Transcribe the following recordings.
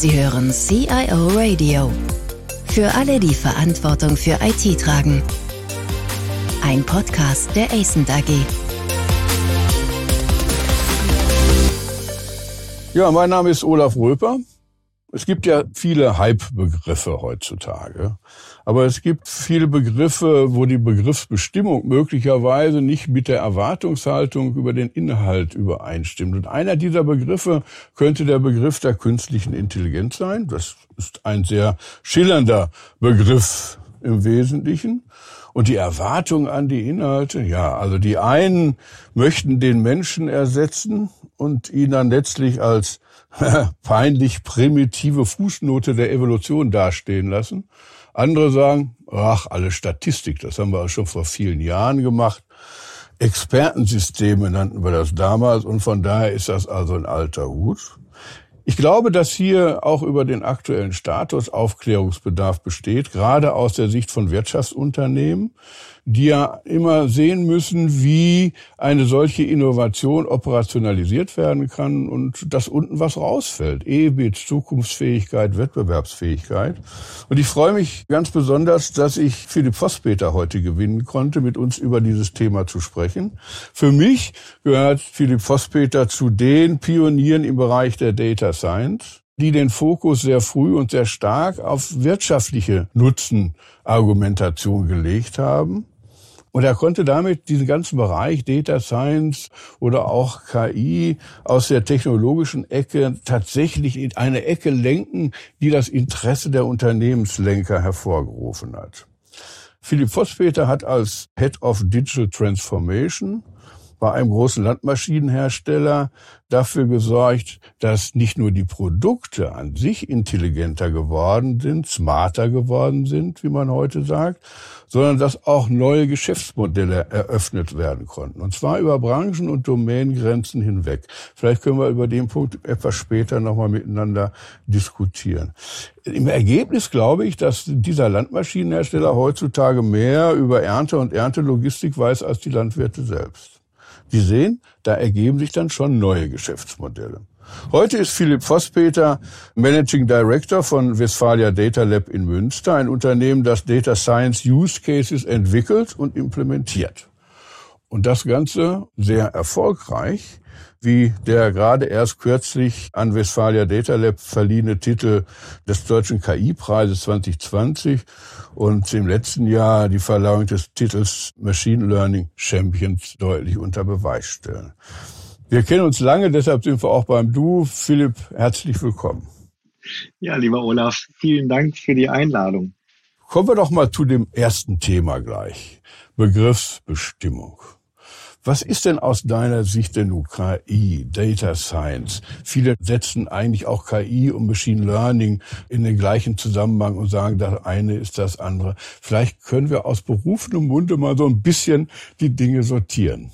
Sie hören CIO Radio. Für alle, die Verantwortung für IT tragen. Ein Podcast der ACENT AG. Ja, mein Name ist Olaf Röper. Es gibt ja viele Hype-Begriffe heutzutage. Aber es gibt viele Begriffe, wo die Begriffsbestimmung möglicherweise nicht mit der Erwartungshaltung über den Inhalt übereinstimmt. Und einer dieser Begriffe könnte der Begriff der künstlichen Intelligenz sein. Das ist ein sehr schillernder Begriff im Wesentlichen. Und die Erwartung an die Inhalte, ja, also die einen möchten den Menschen ersetzen und ihn dann letztlich als peinlich primitive Fußnote der Evolution dastehen lassen. Andere sagen, ach, alle Statistik, das haben wir schon vor vielen Jahren gemacht. Expertensysteme nannten wir das damals und von daher ist das also ein alter Hut. Ich glaube, dass hier auch über den aktuellen Status Aufklärungsbedarf besteht, gerade aus der Sicht von Wirtschaftsunternehmen die ja immer sehen müssen, wie eine solche Innovation operationalisiert werden kann und dass unten was rausfällt. EBIT, Zukunftsfähigkeit, Wettbewerbsfähigkeit. Und ich freue mich ganz besonders, dass ich Philipp Vosspeter heute gewinnen konnte, mit uns über dieses Thema zu sprechen. Für mich gehört Philipp Vosspeter zu den Pionieren im Bereich der Data Science die den Fokus sehr früh und sehr stark auf wirtschaftliche Nutzenargumentation gelegt haben. Und er konnte damit diesen ganzen Bereich Data Science oder auch KI aus der technologischen Ecke tatsächlich in eine Ecke lenken, die das Interesse der Unternehmenslenker hervorgerufen hat. Philipp Vosspeter hat als Head of Digital Transformation bei einem großen Landmaschinenhersteller dafür gesorgt, dass nicht nur die Produkte an sich intelligenter geworden sind, smarter geworden sind, wie man heute sagt, sondern dass auch neue Geschäftsmodelle eröffnet werden konnten. Und zwar über Branchen und Domänengrenzen hinweg. Vielleicht können wir über den Punkt etwas später nochmal miteinander diskutieren. Im Ergebnis glaube ich, dass dieser Landmaschinenhersteller heutzutage mehr über Ernte und Erntelogistik weiß als die Landwirte selbst. Sie sehen, da ergeben sich dann schon neue Geschäftsmodelle. Heute ist Philipp Vosspeter Managing Director von Westfalia Data Lab in Münster, ein Unternehmen, das Data Science Use Cases entwickelt und implementiert. Und das Ganze sehr erfolgreich wie der gerade erst kürzlich an Westfalia Data Lab verliehene Titel des Deutschen KI-Preises 2020 und im letzten Jahr die Verleihung des Titels Machine Learning Champions deutlich unter Beweis stellen. Wir kennen uns lange, deshalb sind wir auch beim Du. Philipp, herzlich willkommen. Ja, lieber Olaf, vielen Dank für die Einladung. Kommen wir doch mal zu dem ersten Thema gleich. Begriffsbestimmung. Was ist denn aus deiner Sicht denn nun KI, Data Science? Viele setzen eigentlich auch KI und Machine Learning in den gleichen Zusammenhang und sagen, das eine ist das andere. Vielleicht können wir aus berufenem Munde mal so ein bisschen die Dinge sortieren.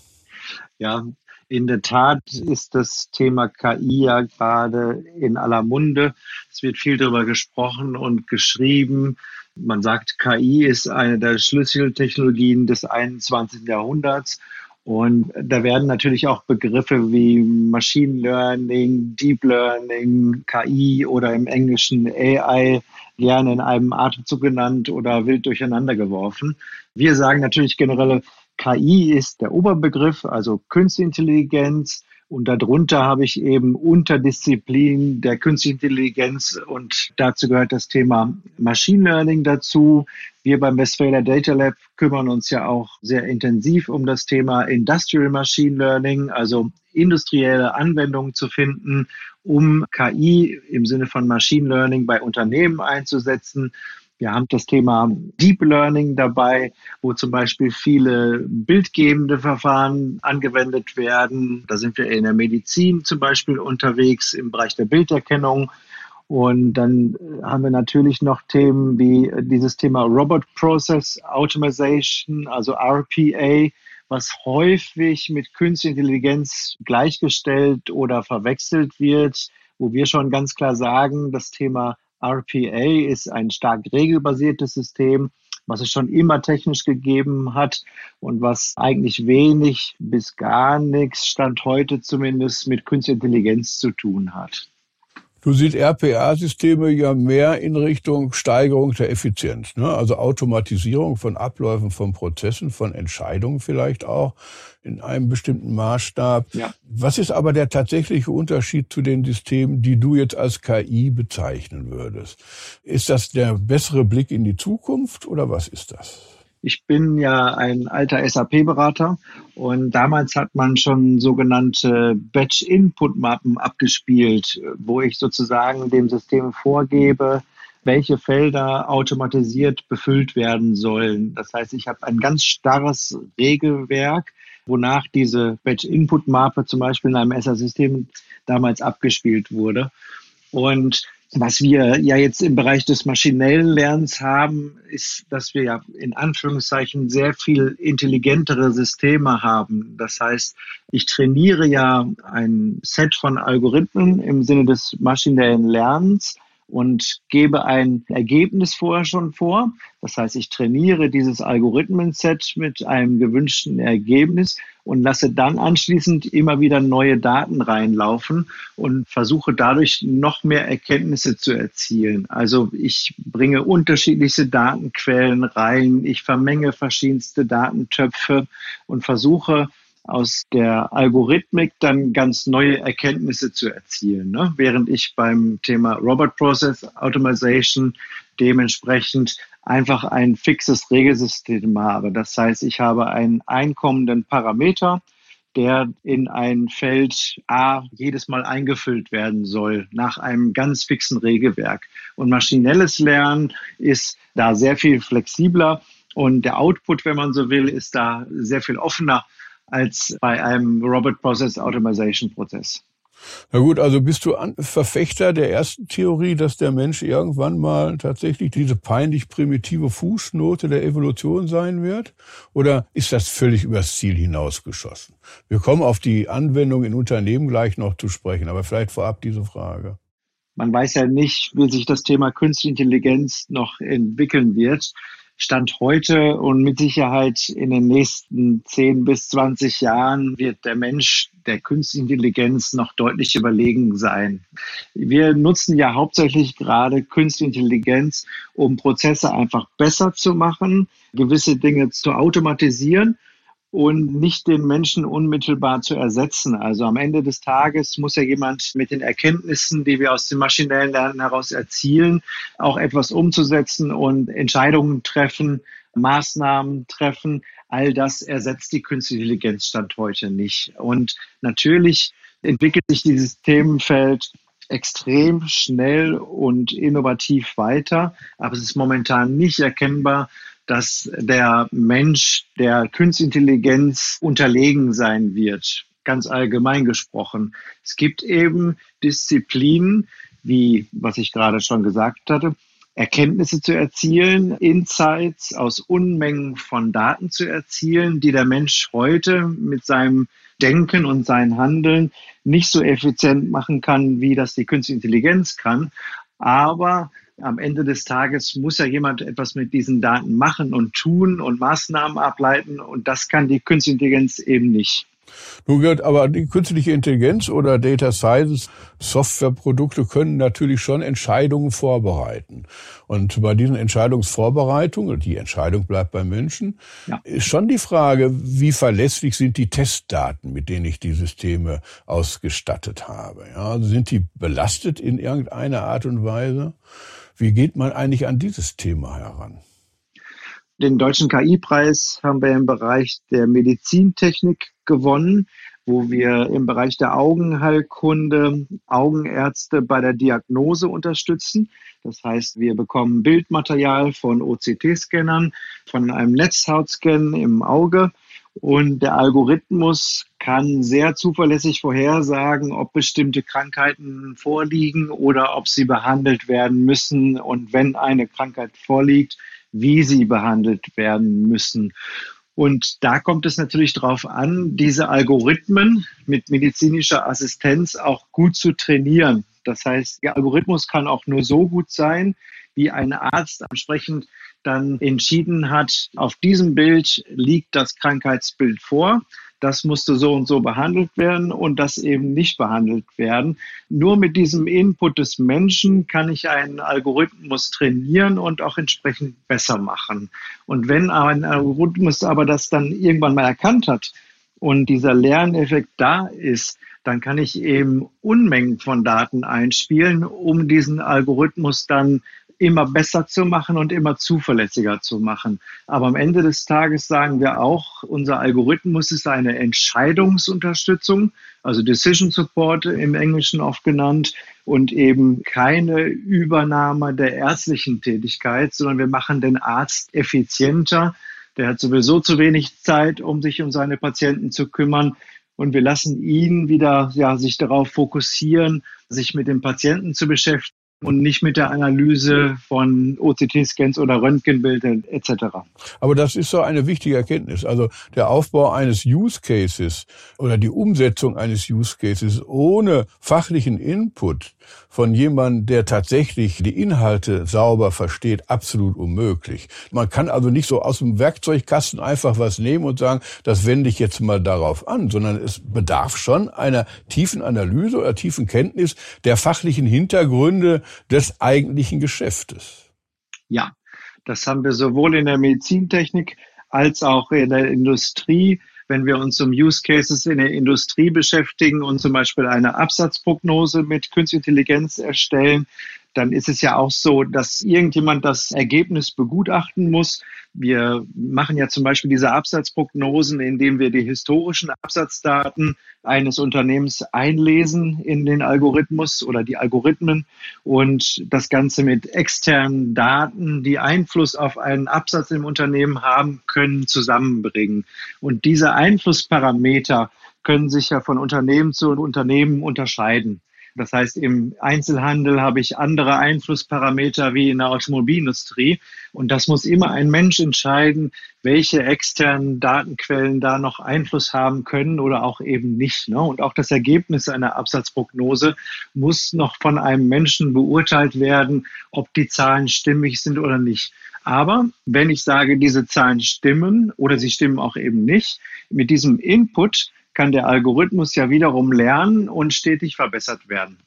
Ja, in der Tat ist das Thema KI ja gerade in aller Munde. Es wird viel darüber gesprochen und geschrieben. Man sagt, KI ist eine der Schlüsseltechnologien des 21. Jahrhunderts und da werden natürlich auch Begriffe wie Machine Learning, Deep Learning, KI oder im Englischen AI gerne in einem Atemzug genannt oder wild durcheinander geworfen. Wir sagen natürlich generell, KI ist der Oberbegriff, also Künstliche Intelligenz. Und darunter habe ich eben Unterdisziplinen der künstlichen Intelligenz und dazu gehört das Thema Machine Learning dazu. Wir beim Westphalia Data Lab kümmern uns ja auch sehr intensiv um das Thema Industrial Machine Learning, also industrielle Anwendungen zu finden, um KI im Sinne von Machine Learning bei Unternehmen einzusetzen. Wir haben das Thema Deep Learning dabei, wo zum Beispiel viele bildgebende Verfahren angewendet werden. Da sind wir in der Medizin zum Beispiel unterwegs im Bereich der Bilderkennung. Und dann haben wir natürlich noch Themen wie dieses Thema Robot Process Automation, also RPA, was häufig mit künstlicher Intelligenz gleichgestellt oder verwechselt wird, wo wir schon ganz klar sagen, das Thema RPA ist ein stark regelbasiertes System, was es schon immer technisch gegeben hat und was eigentlich wenig bis gar nichts, Stand heute zumindest, mit Künstlicher Intelligenz zu tun hat. Du siehst RPA-Systeme ja mehr in Richtung Steigerung der Effizienz, ne? also Automatisierung von Abläufen, von Prozessen, von Entscheidungen vielleicht auch in einem bestimmten Maßstab. Ja. Was ist aber der tatsächliche Unterschied zu den Systemen, die du jetzt als KI bezeichnen würdest? Ist das der bessere Blick in die Zukunft oder was ist das? Ich bin ja ein alter SAP-Berater und damals hat man schon sogenannte Batch-Input-Mappen abgespielt, wo ich sozusagen dem System vorgebe, welche Felder automatisiert befüllt werden sollen. Das heißt, ich habe ein ganz starres Regelwerk, wonach diese Batch-Input-Mappe zum Beispiel in einem SA-System damals abgespielt wurde. Und was wir ja jetzt im Bereich des maschinellen Lernens haben, ist, dass wir ja in Anführungszeichen sehr viel intelligentere Systeme haben. Das heißt, ich trainiere ja ein Set von Algorithmen im Sinne des maschinellen Lernens und gebe ein Ergebnis vorher schon vor. Das heißt, ich trainiere dieses Algorithmenset mit einem gewünschten Ergebnis und lasse dann anschließend immer wieder neue Daten reinlaufen und versuche dadurch noch mehr Erkenntnisse zu erzielen. Also ich bringe unterschiedlichste Datenquellen rein, ich vermenge verschiedenste Datentöpfe und versuche aus der Algorithmik dann ganz neue Erkenntnisse zu erzielen. Ne? Während ich beim Thema Robot Process Automation dementsprechend einfach ein fixes Regelsystem habe. Das heißt, ich habe einen einkommenden Parameter, der in ein Feld A jedes Mal eingefüllt werden soll, nach einem ganz fixen Regelwerk. Und maschinelles Lernen ist da sehr viel flexibler und der Output, wenn man so will, ist da sehr viel offener als bei einem Robot Process Automation Prozess. Na gut, also bist du Verfechter der ersten Theorie, dass der Mensch irgendwann mal tatsächlich diese peinlich primitive Fußnote der Evolution sein wird? Oder ist das völlig übers Ziel hinausgeschossen? Wir kommen auf die Anwendung in Unternehmen gleich noch zu sprechen, aber vielleicht vorab diese Frage. Man weiß ja nicht, wie sich das Thema Künstliche Intelligenz noch entwickeln wird. Stand heute und mit Sicherheit in den nächsten 10 bis 20 Jahren wird der Mensch der Künstlichen Intelligenz noch deutlich überlegen sein. Wir nutzen ja hauptsächlich gerade Künstliche Intelligenz, um Prozesse einfach besser zu machen, gewisse Dinge zu automatisieren und nicht den Menschen unmittelbar zu ersetzen. Also am Ende des Tages muss ja jemand mit den Erkenntnissen, die wir aus dem maschinellen Lernen heraus erzielen, auch etwas umzusetzen und Entscheidungen treffen, Maßnahmen treffen. All das ersetzt die künstliche Intelligenz Stand heute nicht. Und natürlich entwickelt sich dieses Themenfeld extrem schnell und innovativ weiter, aber es ist momentan nicht erkennbar, dass der Mensch der Künstliche unterlegen sein wird, ganz allgemein gesprochen. Es gibt eben Disziplinen, wie was ich gerade schon gesagt hatte, Erkenntnisse zu erzielen, Insights aus Unmengen von Daten zu erzielen, die der Mensch heute mit seinem Denken und sein Handeln nicht so effizient machen kann, wie das die Künstliche Intelligenz kann. Aber am Ende des Tages muss ja jemand etwas mit diesen Daten machen und tun und Maßnahmen ableiten und das kann die Künstliche Intelligenz eben nicht. Nun wird aber die künstliche Intelligenz oder Data Science Softwareprodukte können natürlich schon Entscheidungen vorbereiten. Und bei diesen Entscheidungsvorbereitungen, die Entscheidung bleibt beim Menschen, ja. ist schon die Frage, wie verlässlich sind die Testdaten, mit denen ich die Systeme ausgestattet habe. Ja, sind die belastet in irgendeiner Art und Weise? Wie geht man eigentlich an dieses Thema heran? Den deutschen KI-Preis haben wir im Bereich der Medizintechnik gewonnen, wo wir im Bereich der Augenheilkunde Augenärzte bei der Diagnose unterstützen. Das heißt, wir bekommen Bildmaterial von OCT-Scannern, von einem Netzhautscan im Auge und der Algorithmus kann sehr zuverlässig vorhersagen, ob bestimmte Krankheiten vorliegen oder ob sie behandelt werden müssen und wenn eine Krankheit vorliegt, wie sie behandelt werden müssen. Und da kommt es natürlich darauf an, diese Algorithmen mit medizinischer Assistenz auch gut zu trainieren. Das heißt, der Algorithmus kann auch nur so gut sein, wie ein Arzt entsprechend dann entschieden hat, auf diesem Bild liegt das Krankheitsbild vor. Das musste so und so behandelt werden und das eben nicht behandelt werden. Nur mit diesem Input des Menschen kann ich einen Algorithmus trainieren und auch entsprechend besser machen. Und wenn ein Algorithmus aber das dann irgendwann mal erkannt hat und dieser Lerneffekt da ist, dann kann ich eben Unmengen von Daten einspielen, um diesen Algorithmus dann immer besser zu machen und immer zuverlässiger zu machen. Aber am Ende des Tages sagen wir auch, unser Algorithmus ist eine Entscheidungsunterstützung, also Decision Support im Englischen oft genannt und eben keine Übernahme der ärztlichen Tätigkeit, sondern wir machen den Arzt effizienter. Der hat sowieso zu wenig Zeit, um sich um seine Patienten zu kümmern und wir lassen ihn wieder ja, sich darauf fokussieren, sich mit dem Patienten zu beschäftigen und nicht mit der Analyse von OCT-Scans oder Röntgenbildern etc. Aber das ist so eine wichtige Erkenntnis. Also der Aufbau eines Use Cases oder die Umsetzung eines Use Cases ohne fachlichen Input von jemandem, der tatsächlich die Inhalte sauber versteht, absolut unmöglich. Man kann also nicht so aus dem Werkzeugkasten einfach was nehmen und sagen, das wende ich jetzt mal darauf an, sondern es bedarf schon einer tiefen Analyse oder tiefen Kenntnis der fachlichen Hintergründe des eigentlichen Geschäftes. Ja, das haben wir sowohl in der Medizintechnik als auch in der Industrie. Wenn wir uns um Use Cases in der Industrie beschäftigen und zum Beispiel eine Absatzprognose mit Künstliche Intelligenz erstellen, dann ist es ja auch so, dass irgendjemand das Ergebnis begutachten muss. Wir machen ja zum Beispiel diese Absatzprognosen, indem wir die historischen Absatzdaten eines Unternehmens einlesen in den Algorithmus oder die Algorithmen und das Ganze mit externen Daten, die Einfluss auf einen Absatz im Unternehmen haben können, zusammenbringen. Und diese Einflussparameter können sich ja von Unternehmen zu Unternehmen unterscheiden. Das heißt, im Einzelhandel habe ich andere Einflussparameter wie in der Automobilindustrie. Und das muss immer ein Mensch entscheiden, welche externen Datenquellen da noch Einfluss haben können oder auch eben nicht. Ne? Und auch das Ergebnis einer Absatzprognose muss noch von einem Menschen beurteilt werden, ob die Zahlen stimmig sind oder nicht. Aber wenn ich sage, diese Zahlen stimmen oder sie stimmen auch eben nicht, mit diesem Input kann der Algorithmus ja wiederum lernen und stetig verbessert werden.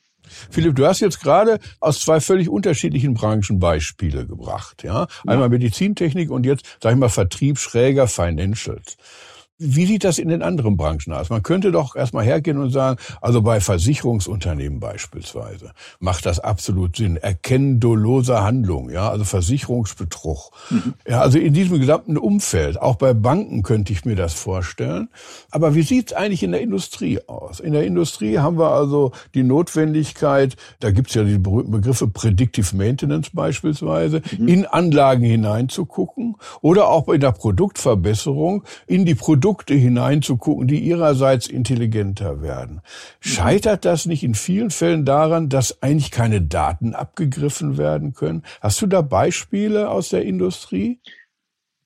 Philipp, du hast jetzt gerade aus zwei völlig unterschiedlichen Branchen Beispiele gebracht, ja? Einmal ja. Medizintechnik und jetzt, sag ich mal, Vertrieb schräger Financials. Wie sieht das in den anderen Branchen aus? Man könnte doch erstmal hergehen und sagen, also bei Versicherungsunternehmen beispielsweise macht das absolut Sinn. Erkennen doloser Handlung, ja, also Versicherungsbetrug. Mhm. Ja, also in diesem gesamten Umfeld, auch bei Banken könnte ich mir das vorstellen. Aber wie sieht's eigentlich in der Industrie aus? In der Industrie haben wir also die Notwendigkeit, da gibt's ja die berühmten Begriffe Predictive Maintenance beispielsweise, mhm. in Anlagen hineinzugucken oder auch in der Produktverbesserung in die Produkte Produkte hineinzugucken, die ihrerseits intelligenter werden. Scheitert das nicht in vielen Fällen daran, dass eigentlich keine Daten abgegriffen werden können? Hast du da Beispiele aus der Industrie?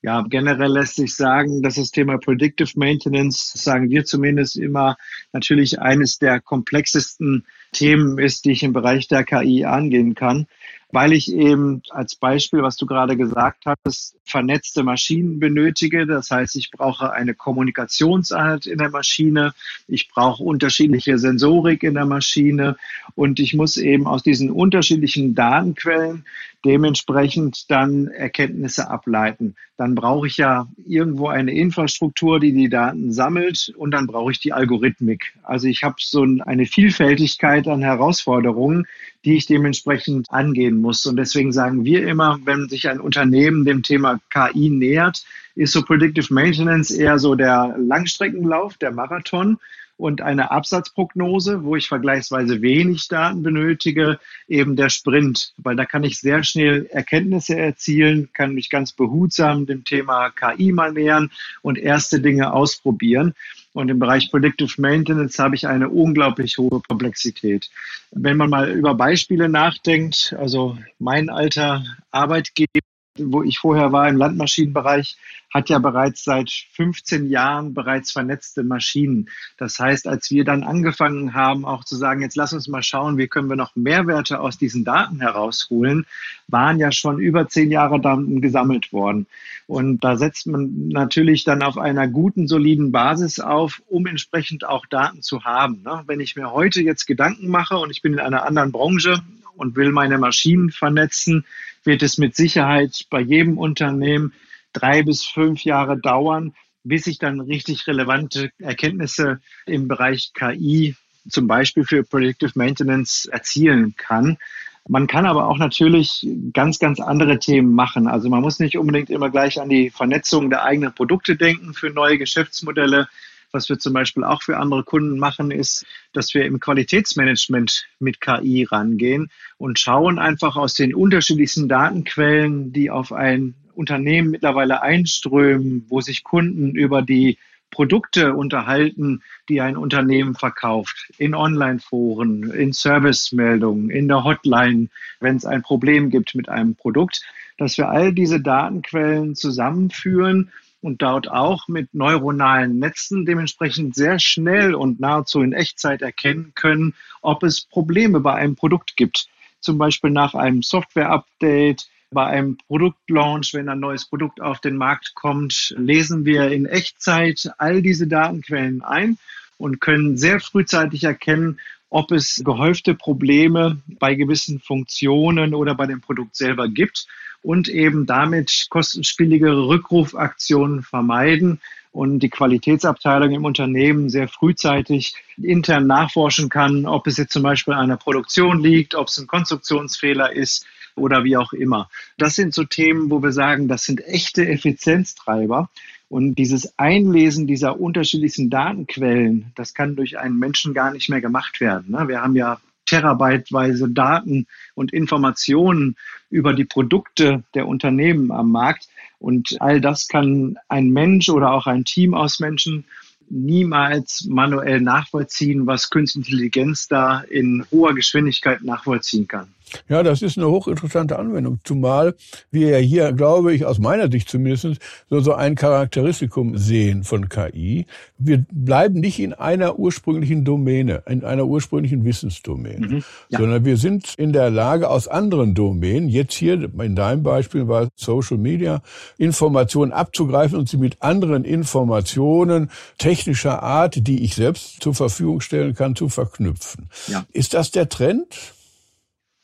Ja, generell lässt sich sagen, dass das Thema Predictive Maintenance, sagen wir zumindest immer, natürlich eines der komplexesten Themen ist, die ich im Bereich der KI angehen kann weil ich eben als Beispiel, was du gerade gesagt hast, vernetzte Maschinen benötige. Das heißt, ich brauche eine Kommunikationsart in der Maschine, ich brauche unterschiedliche Sensorik in der Maschine und ich muss eben aus diesen unterschiedlichen Datenquellen dementsprechend dann Erkenntnisse ableiten. Dann brauche ich ja irgendwo eine Infrastruktur, die die Daten sammelt und dann brauche ich die Algorithmik. Also ich habe so eine Vielfältigkeit an Herausforderungen, die ich dementsprechend angehen muss. Und deswegen sagen wir immer, wenn sich ein Unternehmen dem Thema KI nähert, ist so Predictive Maintenance eher so der Langstreckenlauf, der Marathon und eine Absatzprognose, wo ich vergleichsweise wenig Daten benötige, eben der Sprint, weil da kann ich sehr schnell Erkenntnisse erzielen, kann mich ganz behutsam dem Thema KI mal nähern und erste Dinge ausprobieren. Und im Bereich Predictive Maintenance habe ich eine unglaublich hohe Komplexität. Wenn man mal über Beispiele nachdenkt, also mein alter Arbeitgeber wo ich vorher war im Landmaschinenbereich, hat ja bereits seit 15 Jahren bereits vernetzte Maschinen. Das heißt, als wir dann angefangen haben, auch zu sagen, jetzt lass uns mal schauen, wie können wir noch Mehrwerte aus diesen Daten herausholen, waren ja schon über zehn Jahre Daten gesammelt worden. Und da setzt man natürlich dann auf einer guten, soliden Basis auf, um entsprechend auch Daten zu haben. Ne? Wenn ich mir heute jetzt Gedanken mache und ich bin in einer anderen Branche und will meine Maschinen vernetzen, wird es mit Sicherheit bei jedem Unternehmen drei bis fünf Jahre dauern, bis ich dann richtig relevante Erkenntnisse im Bereich KI, zum Beispiel für Predictive Maintenance, erzielen kann. Man kann aber auch natürlich ganz, ganz andere Themen machen. Also man muss nicht unbedingt immer gleich an die Vernetzung der eigenen Produkte denken für neue Geschäftsmodelle. Was wir zum Beispiel auch für andere Kunden machen, ist, dass wir im Qualitätsmanagement mit KI rangehen und schauen einfach aus den unterschiedlichsten Datenquellen, die auf ein Unternehmen mittlerweile einströmen, wo sich Kunden über die Produkte unterhalten, die ein Unternehmen verkauft, in Online-Foren, in Servicemeldungen, in der Hotline, wenn es ein Problem gibt mit einem Produkt, dass wir all diese Datenquellen zusammenführen und dort auch mit neuronalen Netzen dementsprechend sehr schnell und nahezu in Echtzeit erkennen können, ob es Probleme bei einem Produkt gibt. Zum Beispiel nach einem Software-Update, bei einem Produktlaunch, wenn ein neues Produkt auf den Markt kommt, lesen wir in Echtzeit all diese Datenquellen ein und können sehr frühzeitig erkennen, ob es gehäufte Probleme bei gewissen Funktionen oder bei dem Produkt selber gibt und eben damit kostenspieligere Rückrufaktionen vermeiden und die Qualitätsabteilung im Unternehmen sehr frühzeitig intern nachforschen kann, ob es jetzt zum Beispiel an der Produktion liegt, ob es ein Konstruktionsfehler ist oder wie auch immer. Das sind so Themen, wo wir sagen, das sind echte Effizienztreiber. Und dieses Einlesen dieser unterschiedlichsten Datenquellen, das kann durch einen Menschen gar nicht mehr gemacht werden. Ne? Wir haben ja terabyteweise Daten und Informationen über die Produkte der Unternehmen am Markt. Und all das kann ein Mensch oder auch ein Team aus Menschen niemals manuell nachvollziehen, was Künstliche Intelligenz da in hoher Geschwindigkeit nachvollziehen kann. Ja, das ist eine hochinteressante Anwendung, zumal wir ja hier, glaube ich, aus meiner Sicht zumindest, so, so ein Charakteristikum sehen von KI. Wir bleiben nicht in einer ursprünglichen Domäne, in einer ursprünglichen Wissensdomäne, mhm, ja. sondern wir sind in der Lage, aus anderen Domänen, jetzt hier in deinem Beispiel war Social Media, Informationen abzugreifen und sie mit anderen Informationen technischer Art, die ich selbst zur Verfügung stellen kann, zu verknüpfen. Ja. Ist das der Trend?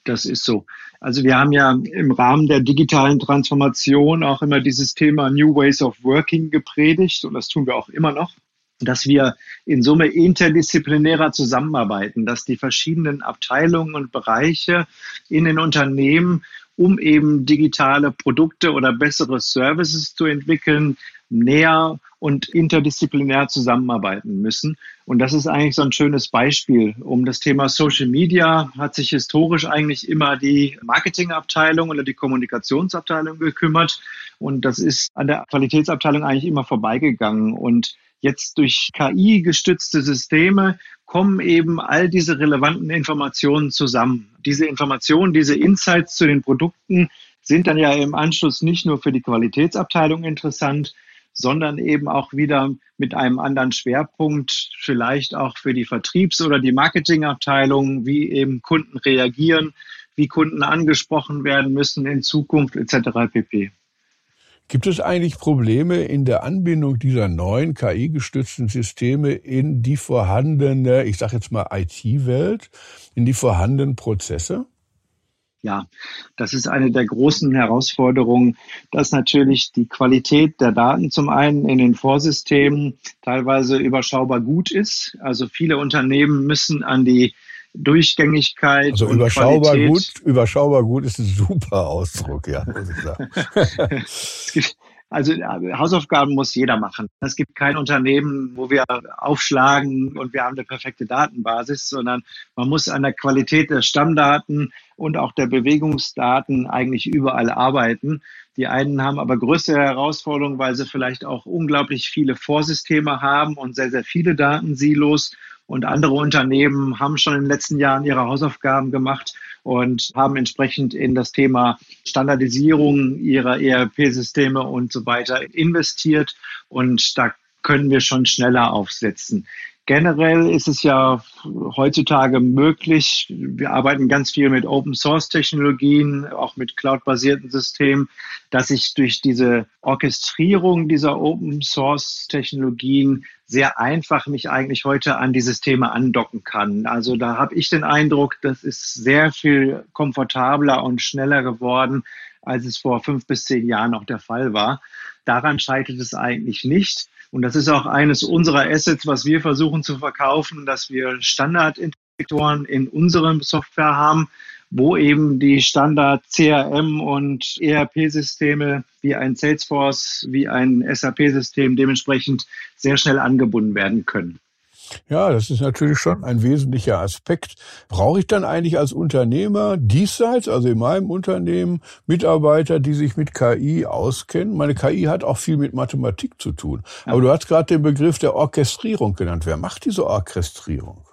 Das ist so. Also wir haben ja im Rahmen der digitalen Transformation auch immer dieses Thema New Ways of Working gepredigt und das tun wir auch immer noch, dass wir in Summe interdisziplinärer zusammenarbeiten, dass die verschiedenen Abteilungen und Bereiche in den Unternehmen um eben digitale Produkte oder bessere Services zu entwickeln, näher und interdisziplinär zusammenarbeiten müssen. Und das ist eigentlich so ein schönes Beispiel. Um das Thema Social Media hat sich historisch eigentlich immer die Marketingabteilung oder die Kommunikationsabteilung gekümmert. Und das ist an der Qualitätsabteilung eigentlich immer vorbeigegangen. Und jetzt durch KI gestützte Systeme kommen eben all diese relevanten Informationen zusammen. Diese Informationen, diese Insights zu den Produkten sind dann ja im Anschluss nicht nur für die Qualitätsabteilung interessant, sondern eben auch wieder mit einem anderen Schwerpunkt, vielleicht auch für die Vertriebs- oder die Marketingabteilung, wie eben Kunden reagieren, wie Kunden angesprochen werden müssen in Zukunft etc. pp. Gibt es eigentlich Probleme in der Anbindung dieser neuen KI-gestützten Systeme in die vorhandene, ich sage jetzt mal IT-Welt, in die vorhandenen Prozesse? Ja, das ist eine der großen Herausforderungen, dass natürlich die Qualität der Daten zum einen in den Vorsystemen teilweise überschaubar gut ist. Also viele Unternehmen müssen an die Durchgängigkeit. Also überschaubar Qualität. gut, überschaubar gut ist ein super Ausdruck, ja, muss ich sagen. Also äh, Hausaufgaben muss jeder machen. Es gibt kein Unternehmen, wo wir aufschlagen und wir haben eine perfekte Datenbasis, sondern man muss an der Qualität der Stammdaten und auch der Bewegungsdaten eigentlich überall arbeiten. Die einen haben aber größere Herausforderungen, weil sie vielleicht auch unglaublich viele Vorsysteme haben und sehr, sehr viele Datensilos. Und andere Unternehmen haben schon in den letzten Jahren ihre Hausaufgaben gemacht und haben entsprechend in das Thema Standardisierung ihrer ERP-Systeme und so weiter investiert. Und da können wir schon schneller aufsetzen. Generell ist es ja heutzutage möglich, wir arbeiten ganz viel mit Open Source Technologien, auch mit cloud-basierten Systemen, dass ich durch diese Orchestrierung dieser Open Source Technologien sehr einfach mich eigentlich heute an die Systeme andocken kann. Also da habe ich den Eindruck, das ist sehr viel komfortabler und schneller geworden, als es vor fünf bis zehn Jahren noch der Fall war. Daran scheitert es eigentlich nicht. Und das ist auch eines unserer Assets, was wir versuchen zu verkaufen, dass wir Standardintegratoren in unserem Software haben, wo eben die Standard CRM und ERP-Systeme wie ein Salesforce, wie ein SAP-System dementsprechend sehr schnell angebunden werden können. Ja, das ist natürlich schon ein wesentlicher Aspekt. Brauche ich dann eigentlich als Unternehmer diesseits, also in meinem Unternehmen, Mitarbeiter, die sich mit KI auskennen? Meine KI hat auch viel mit Mathematik zu tun. Aber ja. du hast gerade den Begriff der Orchestrierung genannt. Wer macht diese Orchestrierung?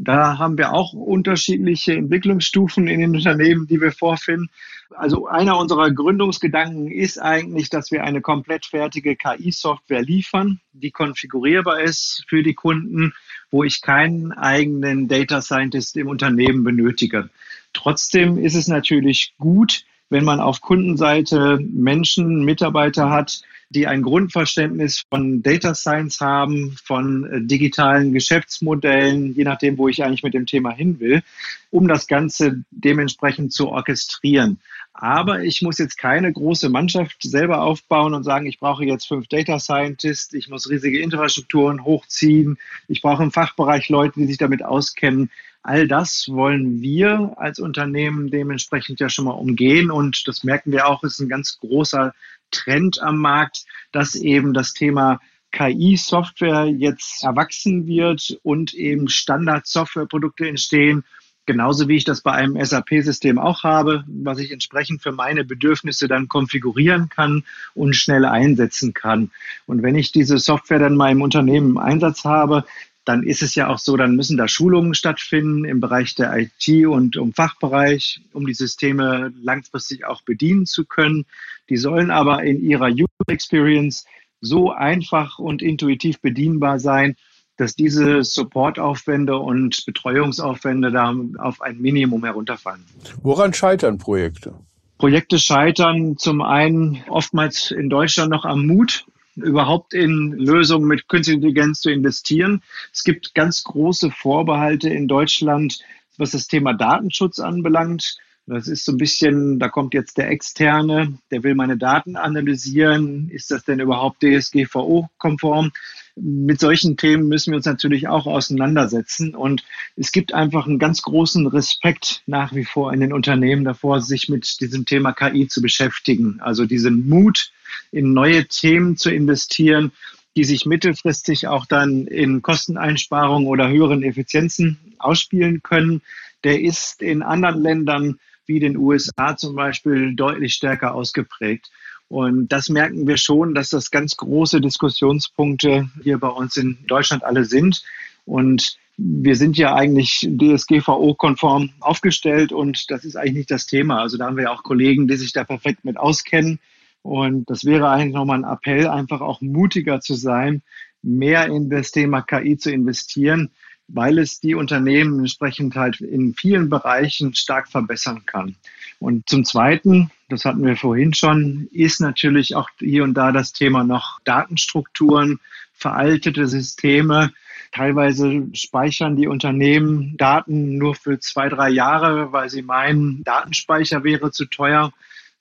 Da haben wir auch unterschiedliche Entwicklungsstufen in den Unternehmen, die wir vorfinden. Also einer unserer Gründungsgedanken ist eigentlich, dass wir eine komplett fertige KI-Software liefern, die konfigurierbar ist für die Kunden, wo ich keinen eigenen Data Scientist im Unternehmen benötige. Trotzdem ist es natürlich gut, wenn man auf Kundenseite Menschen, Mitarbeiter hat, die ein Grundverständnis von Data Science haben, von äh, digitalen Geschäftsmodellen, je nachdem, wo ich eigentlich mit dem Thema hin will, um das Ganze dementsprechend zu orchestrieren. Aber ich muss jetzt keine große Mannschaft selber aufbauen und sagen, ich brauche jetzt fünf Data Scientists, ich muss riesige Infrastrukturen hochziehen, ich brauche im Fachbereich Leute, die sich damit auskennen. All das wollen wir als Unternehmen dementsprechend ja schon mal umgehen und das merken wir auch, ist ein ganz großer Trend am Markt, dass eben das Thema KI-Software jetzt erwachsen wird und eben Standard-Softwareprodukte entstehen, genauso wie ich das bei einem SAP-System auch habe, was ich entsprechend für meine Bedürfnisse dann konfigurieren kann und schnell einsetzen kann. Und wenn ich diese Software dann mal im Unternehmen im Einsatz habe, dann ist es ja auch so, dann müssen da Schulungen stattfinden im Bereich der IT und im Fachbereich, um die Systeme langfristig auch bedienen zu können. Die sollen aber in ihrer User Experience so einfach und intuitiv bedienbar sein, dass diese Supportaufwände und Betreuungsaufwände da auf ein Minimum herunterfallen. Woran scheitern Projekte? Projekte scheitern zum einen oftmals in Deutschland noch am Mut überhaupt in Lösungen mit künstlicher Intelligenz zu investieren. Es gibt ganz große Vorbehalte in Deutschland, was das Thema Datenschutz anbelangt. Das ist so ein bisschen, da kommt jetzt der Externe, der will meine Daten analysieren. Ist das denn überhaupt DSGVO-konform? Mit solchen Themen müssen wir uns natürlich auch auseinandersetzen. Und es gibt einfach einen ganz großen Respekt nach wie vor in den Unternehmen davor, sich mit diesem Thema KI zu beschäftigen. Also diesen Mut, in neue Themen zu investieren, die sich mittelfristig auch dann in Kosteneinsparungen oder höheren Effizienzen ausspielen können. Der ist in anderen Ländern wie den USA zum Beispiel deutlich stärker ausgeprägt. Und das merken wir schon, dass das ganz große Diskussionspunkte hier bei uns in Deutschland alle sind. Und wir sind ja eigentlich DSGVO-konform aufgestellt und das ist eigentlich nicht das Thema. Also da haben wir ja auch Kollegen, die sich da perfekt mit auskennen. Und das wäre eigentlich nochmal ein Appell, einfach auch mutiger zu sein, mehr in das Thema KI zu investieren, weil es die Unternehmen entsprechend halt in vielen Bereichen stark verbessern kann. Und zum Zweiten, das hatten wir vorhin schon, ist natürlich auch hier und da das Thema noch Datenstrukturen, veraltete Systeme. Teilweise speichern die Unternehmen Daten nur für zwei, drei Jahre, weil sie meinen, Datenspeicher wäre zu teuer.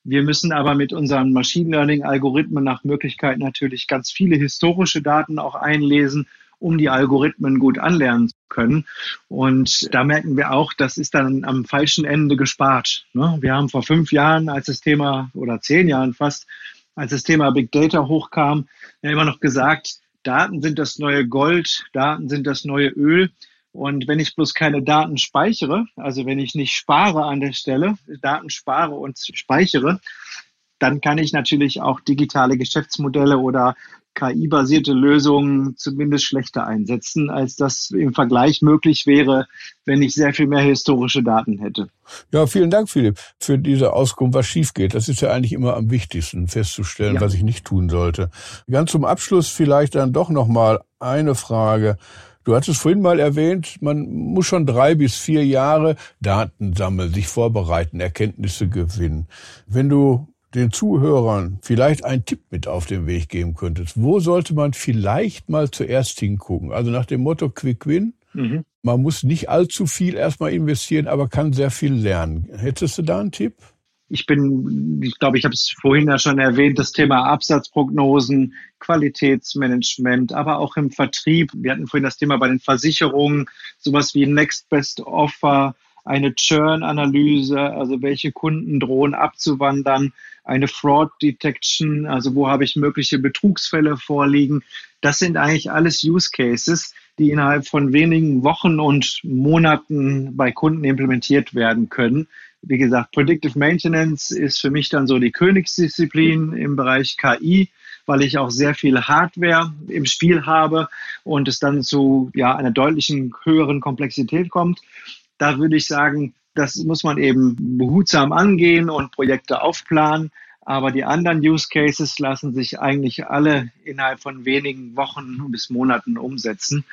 Wir müssen aber mit unseren Machine Learning Algorithmen nach Möglichkeit natürlich ganz viele historische Daten auch einlesen um die Algorithmen gut anlernen zu können. Und da merken wir auch, das ist dann am falschen Ende gespart. Ne? Wir haben vor fünf Jahren, als das Thema, oder zehn Jahren fast, als das Thema Big Data hochkam, immer noch gesagt, Daten sind das neue Gold, Daten sind das neue Öl. Und wenn ich bloß keine Daten speichere, also wenn ich nicht spare an der Stelle, Daten spare und speichere, dann kann ich natürlich auch digitale Geschäftsmodelle oder KI-basierte Lösungen zumindest schlechter einsetzen, als das im Vergleich möglich wäre, wenn ich sehr viel mehr historische Daten hätte. Ja, vielen Dank, Philipp, für diese Auskunft, was schief geht. Das ist ja eigentlich immer am wichtigsten, festzustellen, ja. was ich nicht tun sollte. Ganz zum Abschluss vielleicht dann doch noch mal eine Frage. Du hattest vorhin mal erwähnt, man muss schon drei bis vier Jahre Daten sammeln, sich vorbereiten, Erkenntnisse gewinnen. Wenn du den Zuhörern vielleicht einen Tipp mit auf den Weg geben könntest, wo sollte man vielleicht mal zuerst hingucken? Also nach dem Motto Quick Win. Mhm. Man muss nicht allzu viel erstmal investieren, aber kann sehr viel lernen. Hättest du da einen Tipp? Ich bin, ich glaube, ich habe es vorhin ja schon erwähnt, das Thema Absatzprognosen, Qualitätsmanagement, aber auch im Vertrieb. Wir hatten vorhin das Thema bei den Versicherungen, sowas wie Next Best Offer, eine Churn-Analyse, also welche Kunden drohen abzuwandern, eine Fraud Detection, also wo habe ich mögliche Betrugsfälle vorliegen. Das sind eigentlich alles Use Cases, die innerhalb von wenigen Wochen und Monaten bei Kunden implementiert werden können. Wie gesagt, Predictive Maintenance ist für mich dann so die Königsdisziplin im Bereich KI, weil ich auch sehr viel Hardware im Spiel habe und es dann zu ja, einer deutlichen höheren Komplexität kommt. Da würde ich sagen, das muss man eben behutsam angehen und Projekte aufplanen. Aber die anderen Use Cases lassen sich eigentlich alle innerhalb von wenigen Wochen bis Monaten umsetzen.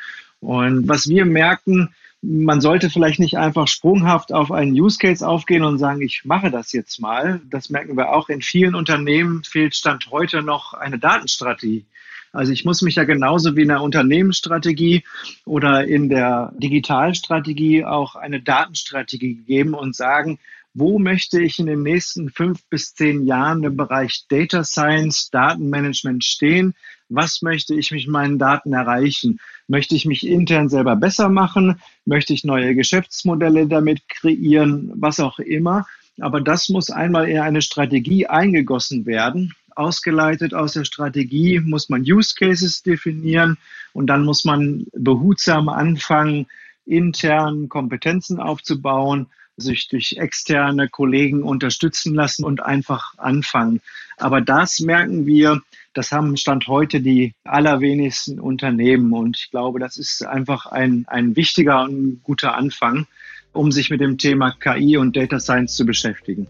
Und was wir merken, man sollte vielleicht nicht einfach sprunghaft auf einen Use Case aufgehen und sagen, ich mache das jetzt mal. Das merken wir auch in vielen Unternehmen fehlt Stand heute noch eine Datenstrategie. Also ich muss mich ja genauso wie in der Unternehmensstrategie oder in der Digitalstrategie auch eine Datenstrategie geben und sagen, wo möchte ich in den nächsten fünf bis zehn Jahren im Bereich Data Science, Datenmanagement stehen? Was möchte ich mit meinen Daten erreichen? Möchte ich mich intern selber besser machen? Möchte ich neue Geschäftsmodelle damit kreieren? Was auch immer. Aber das muss einmal in eine Strategie eingegossen werden ausgeleitet aus der Strategie muss man Use Cases definieren und dann muss man behutsam anfangen, intern Kompetenzen aufzubauen, sich durch externe Kollegen unterstützen lassen und einfach anfangen. Aber das merken wir, das haben Stand heute die allerwenigsten Unternehmen. Und ich glaube, das ist einfach ein, ein wichtiger und guter Anfang, um sich mit dem Thema KI und Data Science zu beschäftigen.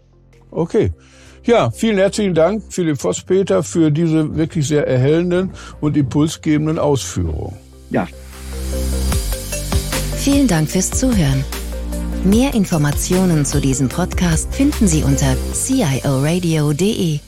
Okay. Ja, vielen herzlichen Dank, Philipp Voss-Peter, für diese wirklich sehr erhellenden und impulsgebenden Ausführungen. Ja. Vielen Dank fürs Zuhören. Mehr Informationen zu diesem Podcast finden Sie unter cioradio.de.